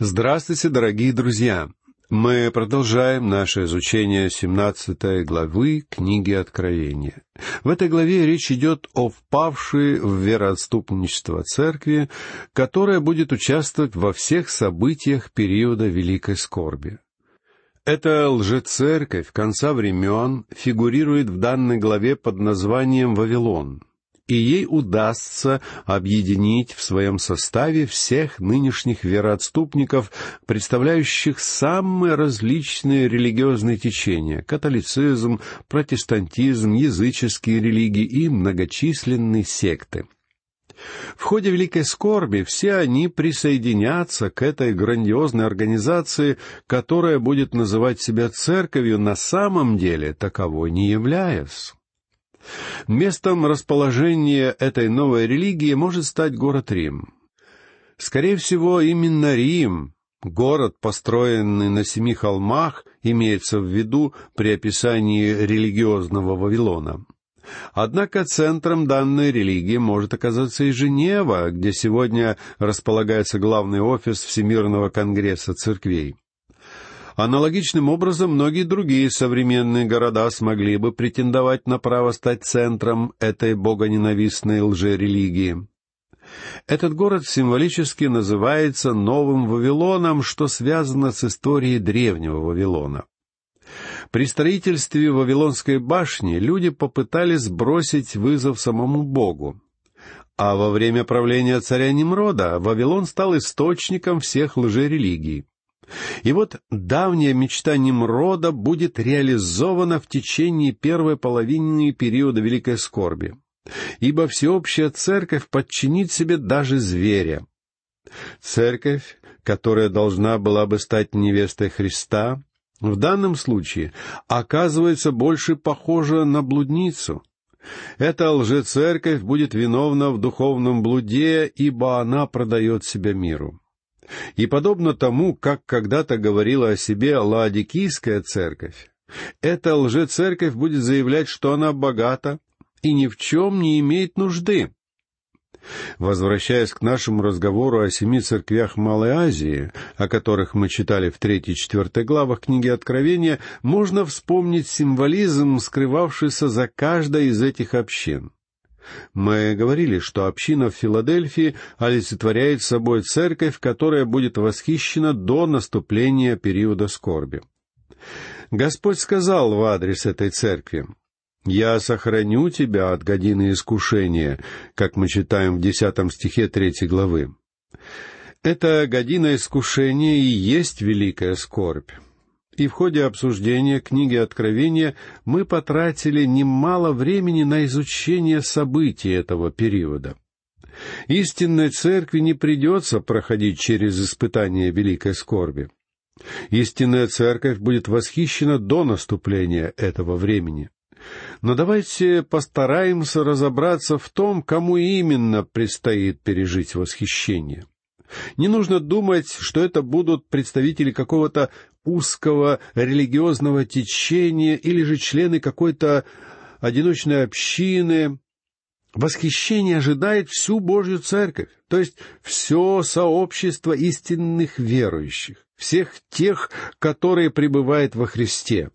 Здравствуйте, дорогие друзья! Мы продолжаем наше изучение 17 главы книги Откровения. В этой главе речь идет о впавшей в вероотступничество церкви, которая будет участвовать во всех событиях периода Великой Скорби. Эта лжецерковь конца времен фигурирует в данной главе под названием «Вавилон», и ей удастся объединить в своем составе всех нынешних вероотступников, представляющих самые различные религиозные течения — католицизм, протестантизм, языческие религии и многочисленные секты. В ходе Великой Скорби все они присоединятся к этой грандиозной организации, которая будет называть себя церковью, на самом деле таковой не являясь. Местом расположения этой новой религии может стать город Рим. Скорее всего, именно Рим, город, построенный на семи холмах, имеется в виду при описании религиозного Вавилона. Однако центром данной религии может оказаться и Женева, где сегодня располагается главный офис Всемирного конгресса церквей. Аналогичным образом многие другие современные города смогли бы претендовать на право стать центром этой богоненавистной лжерелигии. Этот город символически называется Новым Вавилоном, что связано с историей древнего Вавилона. При строительстве Вавилонской башни люди попытались сбросить вызов самому Богу. А во время правления царя Немрода Вавилон стал источником всех лжерелигий. И вот давняя мечта Немрода будет реализована в течение первой половины периода Великой Скорби, ибо всеобщая церковь подчинит себе даже зверя. Церковь, которая должна была бы стать невестой Христа, в данном случае оказывается больше похожа на блудницу. Эта лжецерковь будет виновна в духовном блуде, ибо она продает себя миру. И подобно тому, как когда-то говорила о себе Лаодикийская церковь, эта лжецерковь будет заявлять, что она богата и ни в чем не имеет нужды. Возвращаясь к нашему разговору о семи церквях Малой Азии, о которых мы читали в третьей и четвертой главах книги Откровения, можно вспомнить символизм, скрывавшийся за каждой из этих общин. Мы говорили, что община в Филадельфии олицетворяет собой церковь, которая будет восхищена до наступления периода скорби. Господь сказал в адрес этой церкви, «Я сохраню тебя от годины искушения», как мы читаем в десятом стихе третьей главы. Эта година искушения и есть великая скорбь и в ходе обсуждения книги Откровения мы потратили немало времени на изучение событий этого периода. Истинной церкви не придется проходить через испытание великой скорби. Истинная церковь будет восхищена до наступления этого времени. Но давайте постараемся разобраться в том, кому именно предстоит пережить восхищение. Не нужно думать, что это будут представители какого-то узкого религиозного течения или же члены какой-то одиночной общины. Восхищение ожидает всю Божью Церковь, то есть все сообщество истинных верующих, всех тех, которые пребывают во Христе.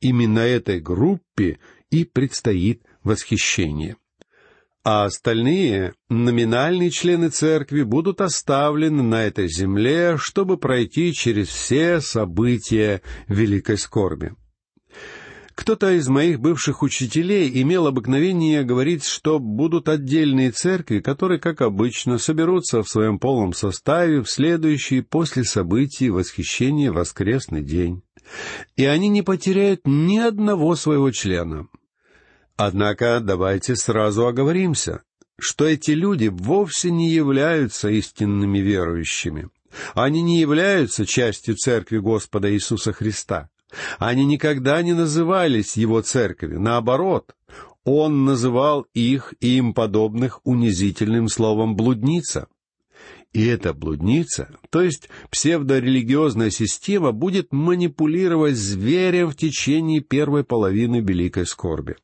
Именно этой группе и предстоит восхищение а остальные, номинальные члены церкви, будут оставлены на этой земле, чтобы пройти через все события великой скорби. Кто-то из моих бывших учителей имел обыкновение говорить, что будут отдельные церкви, которые, как обычно, соберутся в своем полном составе в следующий после событий восхищения воскресный день. И они не потеряют ни одного своего члена. Однако давайте сразу оговоримся, что эти люди вовсе не являются истинными верующими. Они не являются частью Церкви Господа Иисуса Христа. Они никогда не назывались Его Церковью. Наоборот, Он называл их и им подобных унизительным словом «блудница». И эта блудница, то есть псевдорелигиозная система, будет манипулировать зверем в течение первой половины Великой Скорби.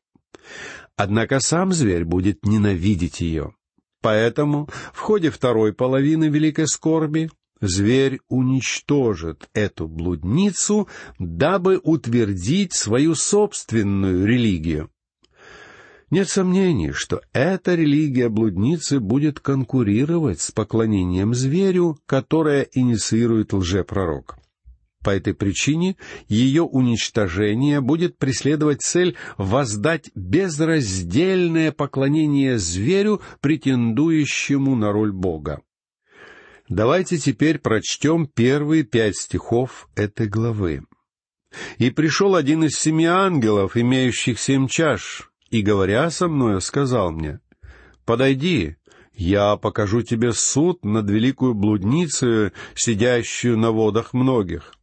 Однако сам зверь будет ненавидеть ее. Поэтому в ходе второй половины Великой Скорби зверь уничтожит эту блудницу, дабы утвердить свою собственную религию. Нет сомнений, что эта религия блудницы будет конкурировать с поклонением зверю, которое инициирует лжепророк. По этой причине ее уничтожение будет преследовать цель воздать безраздельное поклонение зверю, претендующему на роль Бога. Давайте теперь прочтем первые пять стихов этой главы. «И пришел один из семи ангелов, имеющих семь чаш, и, говоря со мною, сказал мне, «Подойди, я покажу тебе суд над великую блудницей, сидящую на водах многих.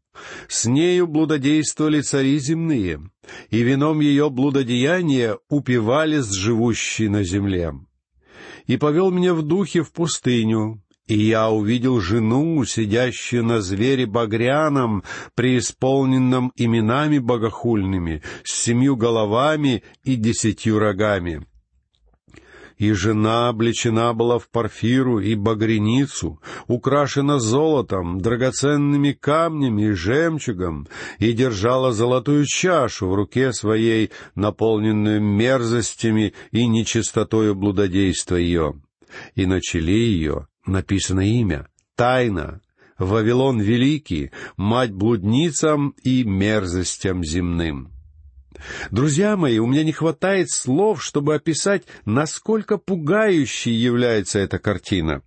С нею блудодействовали цари земные, и вином ее блудодеяния упивались живущие на земле. И повел меня в духе в пустыню, и я увидел жену, сидящую на звере багряном, преисполненном именами богохульными, с семью головами и десятью рогами. И жена облечена была в парфиру и багряницу, украшена золотом, драгоценными камнями и жемчугом, и держала золотую чашу в руке своей, наполненную мерзостями и нечистотою блудодейства ее. И начали ее написано имя, тайна, Вавилон Великий, мать блудницам и мерзостям земным. Друзья мои, у меня не хватает слов, чтобы описать, насколько пугающей является эта картина.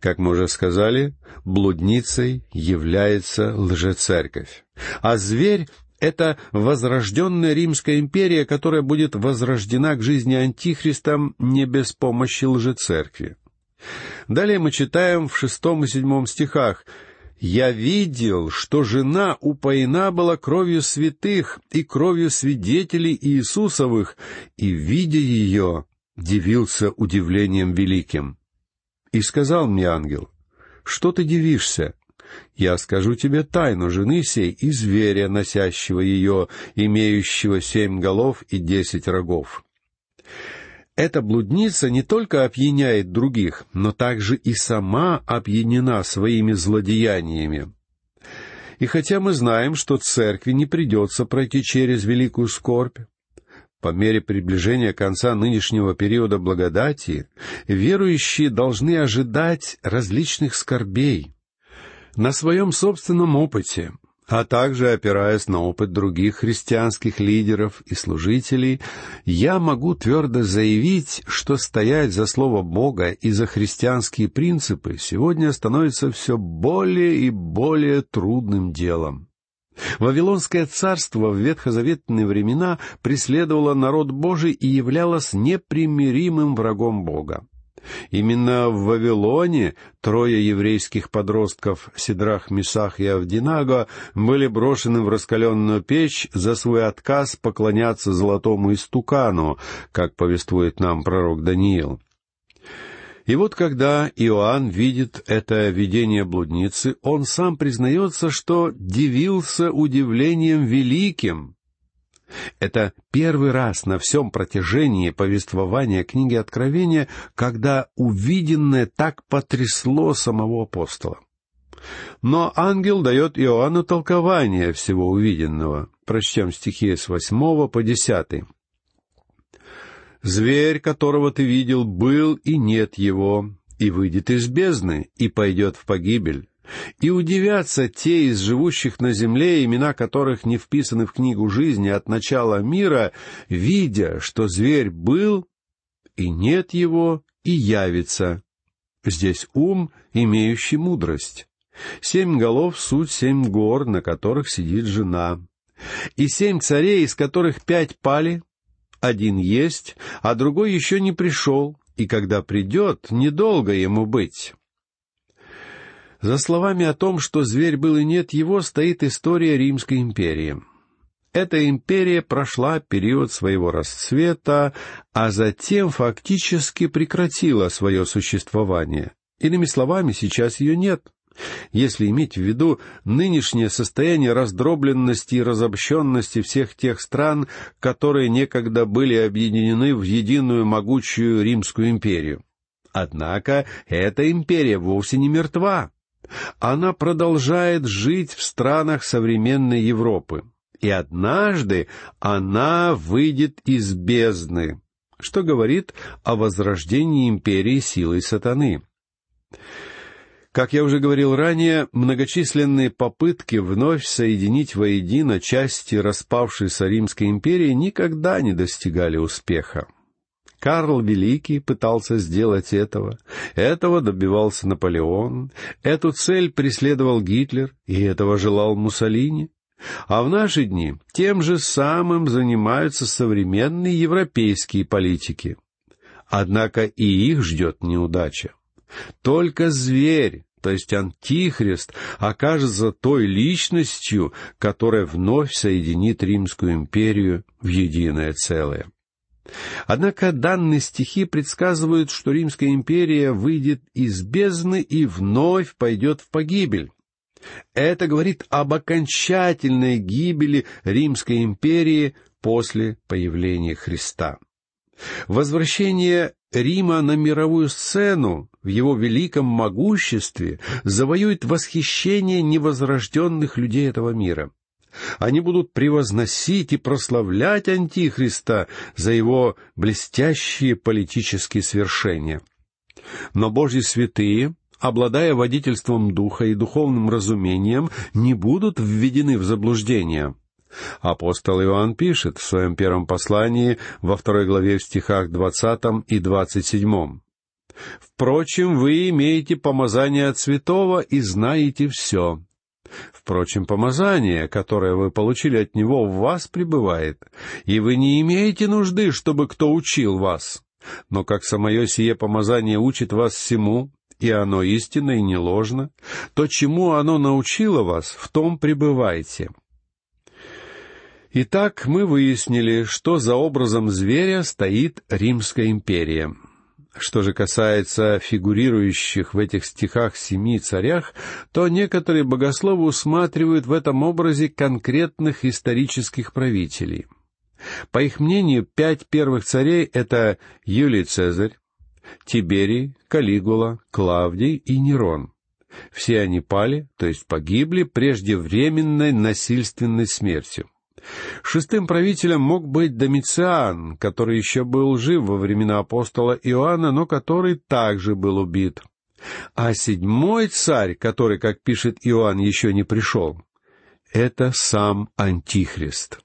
Как мы уже сказали, блудницей является лжецерковь. А зверь — это возрожденная Римская империя, которая будет возрождена к жизни Антихристом не без помощи лжецеркви. Далее мы читаем в шестом и седьмом стихах «Я видел, что жена упоена была кровью святых и кровью свидетелей Иисусовых, и, видя ее, дивился удивлением великим. И сказал мне ангел, «Что ты дивишься? Я скажу тебе тайну жены сей и зверя, носящего ее, имеющего семь голов и десять рогов». Эта блудница не только опьяняет других, но также и сама опьянена своими злодеяниями. И хотя мы знаем, что церкви не придется пройти через великую скорбь, по мере приближения конца нынешнего периода благодати, верующие должны ожидать различных скорбей. На своем собственном опыте а также опираясь на опыт других христианских лидеров и служителей, я могу твердо заявить, что стоять за Слово Бога и за христианские принципы сегодня становится все более и более трудным делом. Вавилонское царство в ветхозаветные времена преследовало народ Божий и являлось непримиримым врагом Бога. Именно в Вавилоне трое еврейских подростков Сидрах, Мисах и Авдинаго были брошены в раскаленную печь за свой отказ поклоняться золотому истукану, как повествует нам пророк Даниил. И вот когда Иоанн видит это видение блудницы, он сам признается, что дивился удивлением великим, это первый раз на всем протяжении повествования книги Откровения, когда увиденное так потрясло самого апостола. Но ангел дает Иоанну толкование всего увиденного. Прочтем стихи с восьмого по десятый. «Зверь, которого ты видел, был и нет его, и выйдет из бездны, и пойдет в погибель. И удивятся те из живущих на земле, имена которых не вписаны в книгу жизни от начала мира, видя, что зверь был, и нет его, и явится. Здесь ум, имеющий мудрость. Семь голов — суть семь гор, на которых сидит жена. И семь царей, из которых пять пали, один есть, а другой еще не пришел, и когда придет, недолго ему быть. За словами о том, что зверь был и нет его, стоит история Римской империи. Эта империя прошла период своего расцвета, а затем фактически прекратила свое существование. Иными словами, сейчас ее нет. Если иметь в виду нынешнее состояние раздробленности и разобщенности всех тех стран, которые некогда были объединены в единую могучую Римскую империю. Однако эта империя вовсе не мертва. Она продолжает жить в странах современной Европы. И однажды она выйдет из бездны, что говорит о возрождении империи силой сатаны. Как я уже говорил ранее, многочисленные попытки вновь соединить воедино части распавшейся Римской империи никогда не достигали успеха. Карл Великий пытался сделать этого, этого добивался Наполеон, эту цель преследовал Гитлер, и этого желал Муссолини. А в наши дни тем же самым занимаются современные европейские политики. Однако и их ждет неудача. Только зверь, то есть антихрист, окажется той личностью, которая вновь соединит Римскую империю в единое целое. Однако данные стихи предсказывают, что Римская империя выйдет из бездны и вновь пойдет в погибель. Это говорит об окончательной гибели Римской империи после появления Христа. Возвращение Рима на мировую сцену в его великом могуществе завоюет восхищение невозрожденных людей этого мира. Они будут превозносить и прославлять Антихриста за его блестящие политические свершения. Но Божьи святые обладая водительством духа и духовным разумением, не будут введены в заблуждение. Апостол Иоанн пишет в своем первом послании во второй главе в стихах двадцатом и двадцать седьмом. «Впрочем, вы имеете помазание от святого и знаете все. Впрочем, помазание, которое вы получили от него, в вас пребывает, и вы не имеете нужды, чтобы кто учил вас. Но как самое сие помазание учит вас всему, и оно истинно и не ложно, то, чему оно научило вас, в том пребывайте. Итак, мы выяснили, что за образом зверя стоит Римская империя. Что же касается фигурирующих в этих стихах семи царях, то некоторые богословы усматривают в этом образе конкретных исторических правителей. По их мнению, пять первых царей — это Юлий Цезарь, Тиберий, Калигула, Клавдий и Нерон. Все они пали, то есть погибли преждевременной насильственной смертью. Шестым правителем мог быть Домициан, который еще был жив во времена апостола Иоанна, но который также был убит. А седьмой царь, который, как пишет Иоанн, еще не пришел, это сам Антихрист.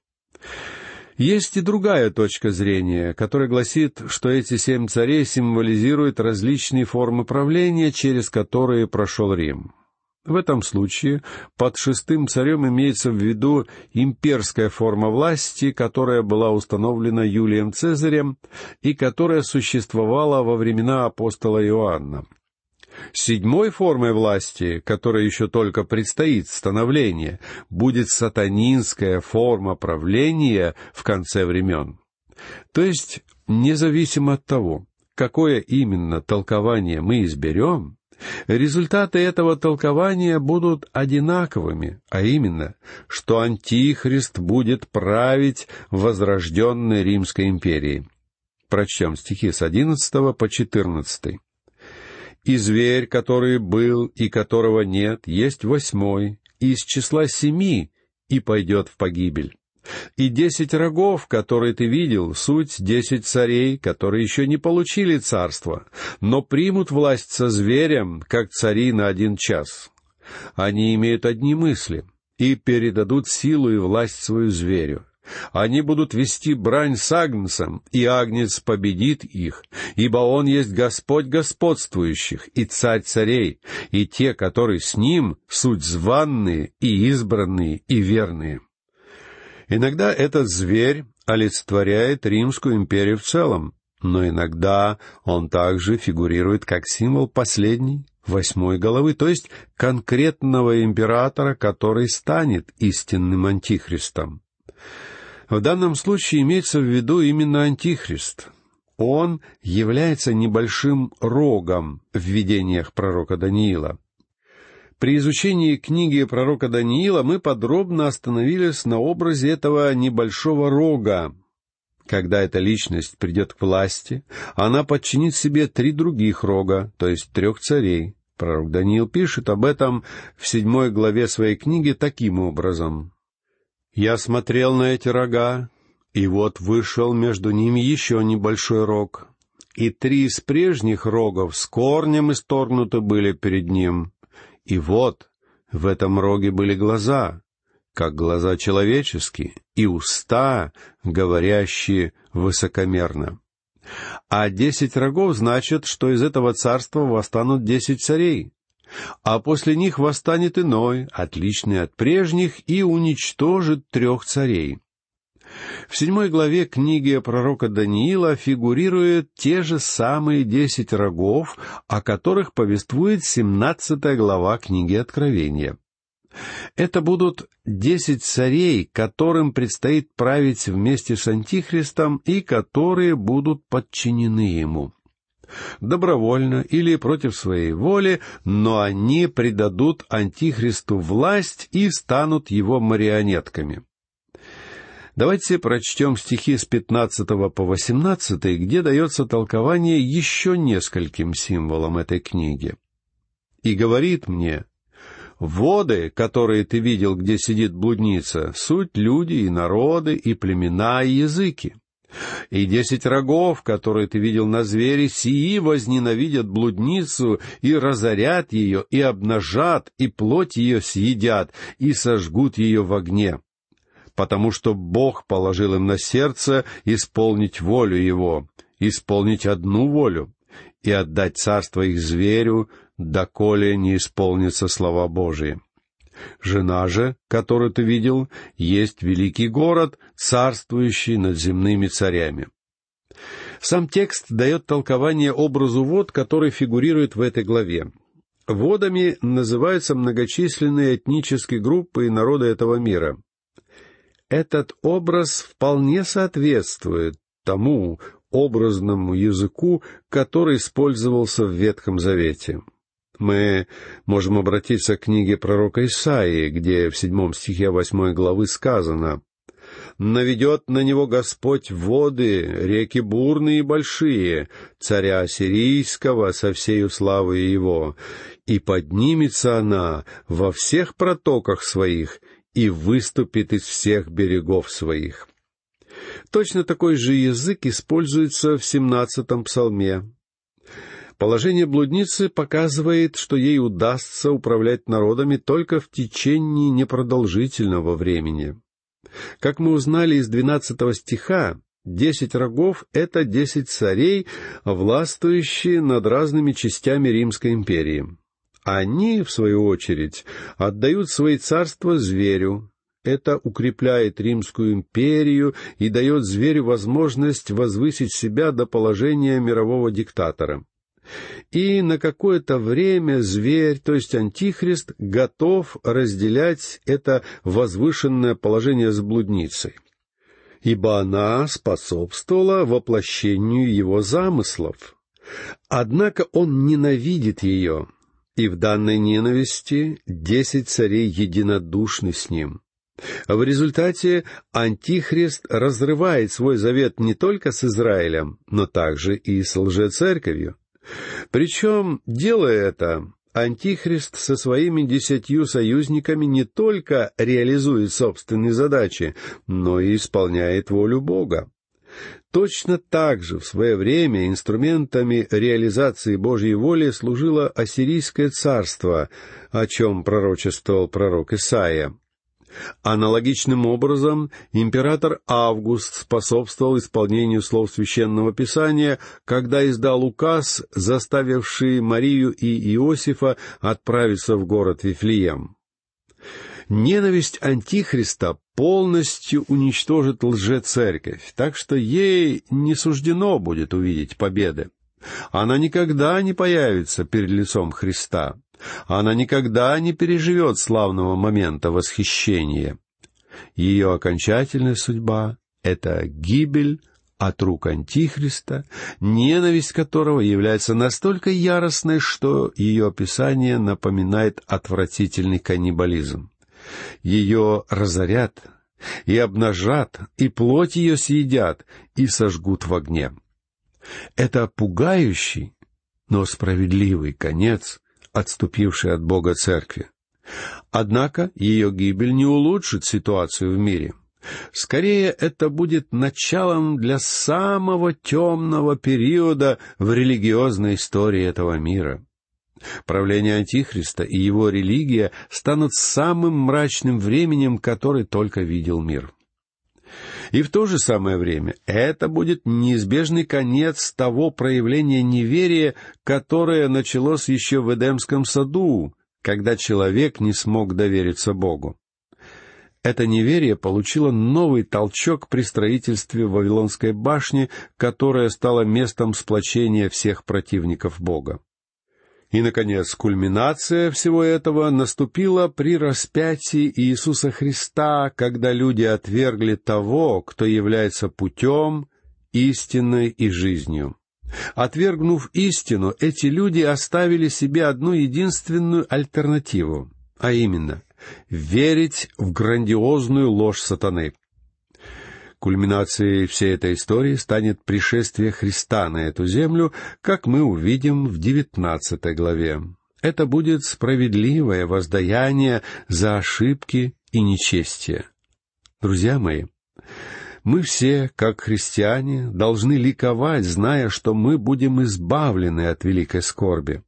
Есть и другая точка зрения, которая гласит, что эти семь царей символизируют различные формы правления, через которые прошел Рим. В этом случае под шестым царем имеется в виду имперская форма власти, которая была установлена Юлием Цезарем и которая существовала во времена апостола Иоанна. Седьмой формой власти, которая еще только предстоит становление, будет сатанинская форма правления в конце времен. То есть, независимо от того, какое именно толкование мы изберем, результаты этого толкования будут одинаковыми, а именно, что Антихрист будет править возрожденной Римской империи. Прочтем стихи с одиннадцатого по четырнадцатый и зверь, который был и которого нет, есть восьмой, из числа семи, и пойдет в погибель. И десять рогов, которые ты видел, суть десять царей, которые еще не получили царство, но примут власть со зверем, как цари на один час. Они имеют одни мысли и передадут силу и власть свою зверю. Они будут вести брань с Агнцем, и Агнец победит их, ибо он есть Господь господствующих и Царь царей, и те, которые с ним, суть званные и избранные и верные. Иногда этот зверь олицетворяет Римскую империю в целом, но иногда он также фигурирует как символ последней, восьмой головы, то есть конкретного императора, который станет истинным антихристом. В данном случае имеется в виду именно Антихрист. Он является небольшим рогом в видениях пророка Даниила. При изучении книги пророка Даниила мы подробно остановились на образе этого небольшого рога. Когда эта личность придет к власти, она подчинит себе три других рога, то есть трех царей, Пророк Даниил пишет об этом в седьмой главе своей книги таким образом. «Я смотрел на эти рога, и вот вышел между ними еще небольшой рог, и три из прежних рогов с корнем исторгнуты были перед ним. И вот в этом роге были глаза, как глаза человеческие, и уста, говорящие высокомерно. А десять рогов значит, что из этого царства восстанут десять царей, а после них восстанет иной, отличный от прежних, и уничтожит трех царей. В седьмой главе книги пророка Даниила фигурируют те же самые десять рогов, о которых повествует семнадцатая глава книги Откровения. Это будут десять царей, которым предстоит править вместе с Антихристом и которые будут подчинены ему. Добровольно или против своей воли, но они предадут Антихристу власть и станут его марионетками. Давайте прочтем стихи с 15 по 18, где дается толкование еще нескольким символам этой книги. «И говорит мне, воды, которые ты видел, где сидит блудница, суть люди и народы, и племена, и языки. И десять рогов, которые ты видел на звере, сии возненавидят блудницу и разорят ее, и обнажат, и плоть ее съедят, и сожгут ее в огне потому что Бог положил им на сердце исполнить волю Его, исполнить одну волю и отдать царство их зверю, доколе не исполнятся слова Божии. Жена же, которую ты видел, есть великий город, царствующий над земными царями. Сам текст дает толкование образу вод, который фигурирует в этой главе. Водами называются многочисленные этнические группы и народы этого мира этот образ вполне соответствует тому образному языку, который использовался в Ветхом Завете. Мы можем обратиться к книге пророка Исаии, где в седьмом стихе восьмой главы сказано «Наведет на него Господь воды, реки бурные и большие, царя сирийского со всею славой его, и поднимется она во всех протоках своих, и выступит из всех берегов своих. Точно такой же язык используется в семнадцатом псалме. Положение блудницы показывает, что ей удастся управлять народами только в течение непродолжительного времени. Как мы узнали из двенадцатого стиха, десять рогов — это десять царей, властвующие над разными частями Римской империи. Они, в свою очередь, отдают свои царства зверю. Это укрепляет Римскую империю и дает зверю возможность возвысить себя до положения мирового диктатора. И на какое-то время зверь, то есть антихрист, готов разделять это возвышенное положение с блудницей ибо она способствовала воплощению его замыслов. Однако он ненавидит ее, и в данной ненависти десять царей единодушны с ним. В результате Антихрист разрывает свой завет не только с Израилем, но также и с лжецерковью. Причем, делая это, Антихрист со своими десятью союзниками не только реализует собственные задачи, но и исполняет волю Бога. Точно так же в свое время инструментами реализации Божьей воли служило Ассирийское царство, о чем пророчествовал пророк Исаия. Аналогичным образом император Август способствовал исполнению слов Священного Писания, когда издал указ, заставивший Марию и Иосифа отправиться в город Вифлеем. Ненависть Антихриста полностью уничтожит лжецерковь, так что ей не суждено будет увидеть победы. Она никогда не появится перед лицом Христа. Она никогда не переживет славного момента восхищения. Ее окончательная судьба — это гибель от рук Антихриста, ненависть которого является настолько яростной, что ее описание напоминает отвратительный каннибализм ее разорят, и обнажат, и плоть ее съедят, и сожгут в огне. Это пугающий, но справедливый конец отступившей от Бога церкви. Однако ее гибель не улучшит ситуацию в мире. Скорее, это будет началом для самого темного периода в религиозной истории этого мира. Правление Антихриста и его религия станут самым мрачным временем, который только видел мир. И в то же самое время это будет неизбежный конец того проявления неверия, которое началось еще в Эдемском саду, когда человек не смог довериться Богу. Это неверие получило новый толчок при строительстве Вавилонской башни, которая стала местом сплочения всех противников Бога. И, наконец, кульминация всего этого наступила при распятии Иисуса Христа, когда люди отвергли того, кто является путем, истиной и жизнью. Отвергнув истину, эти люди оставили себе одну единственную альтернативу, а именно верить в грандиозную ложь сатаны. Кульминацией всей этой истории станет пришествие Христа на эту землю, как мы увидим в девятнадцатой главе. Это будет справедливое воздаяние за ошибки и нечестие. Друзья мои, мы все, как христиане, должны ликовать, зная, что мы будем избавлены от великой скорби.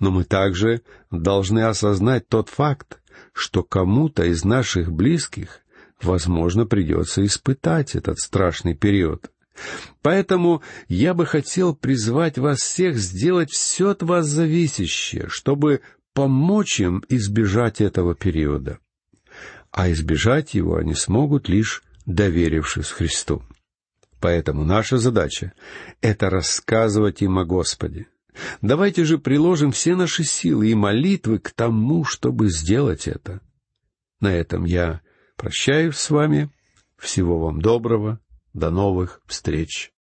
Но мы также должны осознать тот факт, что кому-то из наших близких возможно, придется испытать этот страшный период. Поэтому я бы хотел призвать вас всех сделать все от вас зависящее, чтобы помочь им избежать этого периода. А избежать его они смогут лишь доверившись Христу. Поэтому наша задача — это рассказывать им о Господе. Давайте же приложим все наши силы и молитвы к тому, чтобы сделать это. На этом я Прощаюсь с вами. Всего вам доброго. До новых встреч.